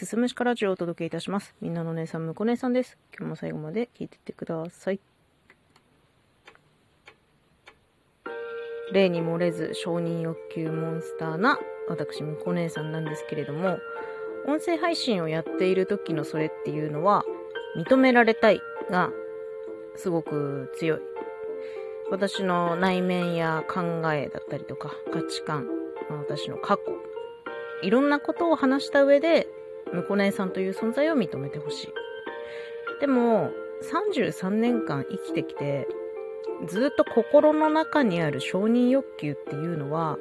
すすむしかラジオをお届けいたします。みんなの姉さん、むこ姉さんです。今日も最後まで聞いてってください。例に漏れず承認欲求モンスターな私、むこ姉さんなんですけれども、音声配信をやっている時のそれっていうのは、認められたいがすごく強い。私の内面や考えだったりとか価値観、私の過去、いろんなことを話した上で、むこ姉さんという存在を認めてほしい。でも、33年間生きてきて、ずっと心の中にある承認欲求っていうのは、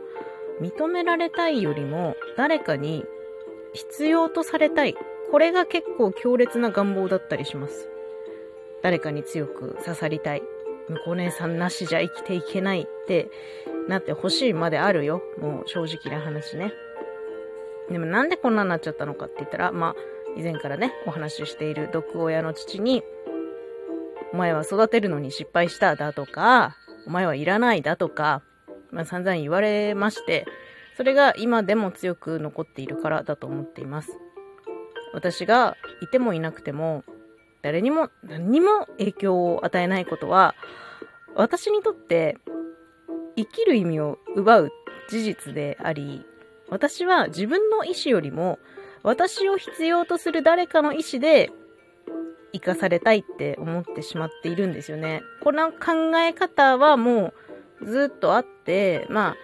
認められたいよりも誰かに必要とされたい。これが結構強烈な願望だったりします。誰かに強く刺さりたい。向こう姉さんなしじゃ生きていけないってなってほしいまであるよ。もう正直な話ね。でもなんでこんなになっちゃったのかって言ったら、まあ、以前からね、お話ししている毒親の父に、お前は育てるのに失敗しただとか、お前はいらないだとか、まあ散々言われまして、それが今でも強く残っているからだと思っています。私がいてもいなくても、誰にも何にも影響を与えないことは、私にとって生きる意味を奪う事実であり、私は自分の意思よりも、私を必要とする誰かの意思で生かされたいって思ってしまっているんですよね。この考え方はもうずっとあって、まあ、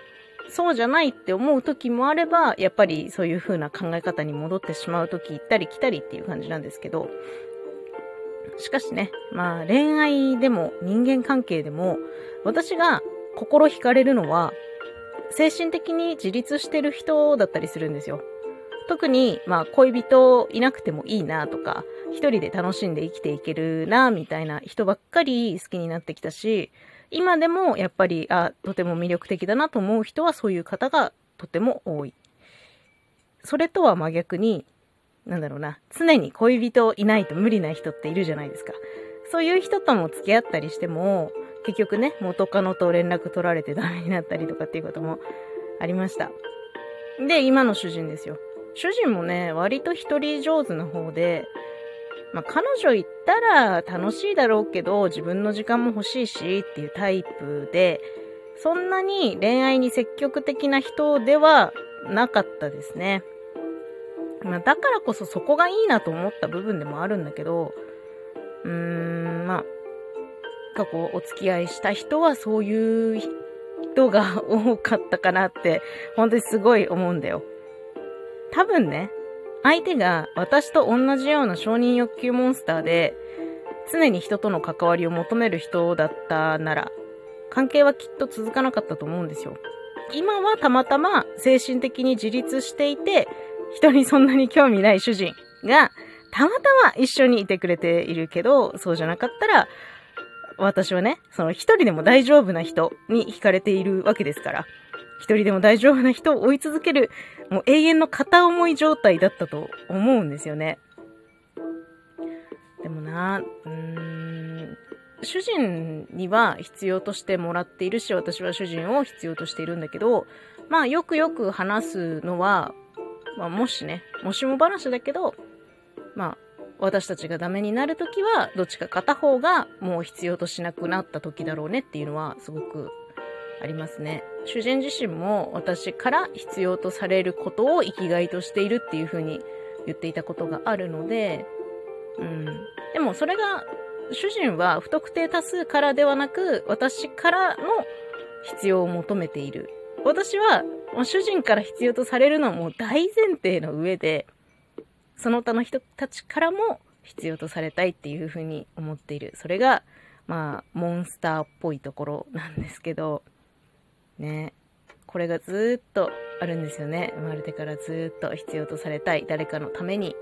そうじゃないって思う時もあれば、やっぱりそういう風な考え方に戻ってしまう時行ったり来たりっていう感じなんですけど、しかしね、まあ恋愛でも人間関係でも、私が心惹かれるのは、精神的に自立してる人だったりするんですよ。特に、まあ恋人いなくてもいいなとか、一人で楽しんで生きていけるな、みたいな人ばっかり好きになってきたし、今でもやっぱり、あ、とても魅力的だなと思う人はそういう方がとても多い。それとは真逆に、なんだろうな、常に恋人いないと無理な人っているじゃないですか。そういう人とも付き合ったりしても、結局ね、元カノと連絡取られてダメになったりとかっていうこともありました。で、今の主人ですよ。主人もね、割と一人上手な方で、まあ、彼女行ったら楽しいだろうけど、自分の時間も欲しいしっていうタイプで、そんなに恋愛に積極的な人ではなかったですね。まあ、だからこそそこがいいなと思った部分でもあるんだけど、うーん、まあ、過去お付き合いした人はそういう人が多かったかなって、本当にすごい思うんだよ。多分ね、相手が私と同じような承認欲求モンスターで、常に人との関わりを求める人だったなら、関係はきっと続かなかったと思うんですよ。今はたまたま精神的に自立していて、人にそんなに興味ない主人が、たまたま一緒にいてくれているけど、そうじゃなかったら、私はね、その一人でも大丈夫な人に惹かれているわけですから、一人でも大丈夫な人を追い続ける、もう永遠の片思い状態だったと思うんですよね。でもな、うーん、主人には必要としてもらっているし、私は主人を必要としているんだけど、まあよくよく話すのは、まあもしね、もしも話だけど、まあ私たちがダメになるときは、どっちか片方がもう必要としなくなった時だろうねっていうのはすごくありますね。主人自身も私から必要とされることを生きがいとしているっていう風に言っていたことがあるので、うん。でもそれが、主人は不特定多数からではなく、私からの必要を求めている。私は、主人から必要とされるのはもう大前提の上で、その他の人たちからも必要とされたいっていう風に思っている。それが、まあ、モンスターっぽいところなんですけど、ね。これがずっとあるんですよね。生まれてからずっと必要とされたい。誰かのために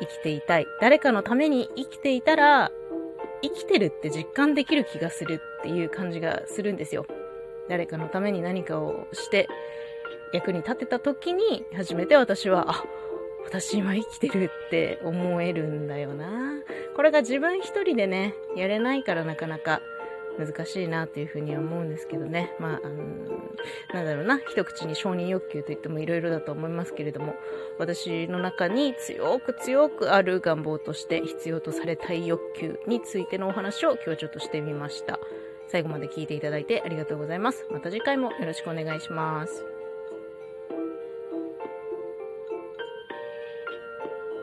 生きていたい。誰かのために生きていたら、生きてるって実感できる気がするっていう感じがするんですよ。誰かのために何かをして役に立てた時に初めて私は、あ、私今生きてるって思えるんだよな。これが自分一人でね、やれないからなかなか難しいなというふうに思うんですけどね。まあ、あのなんだろうな、一口に承認欲求といってもいろいろだと思いますけれども、私の中に強く強くある願望として必要とされたい欲求についてのお話を今日ちょっとしてみました。最後まで聞いていただいてありがとうございます。また次回もよろしくお願いします。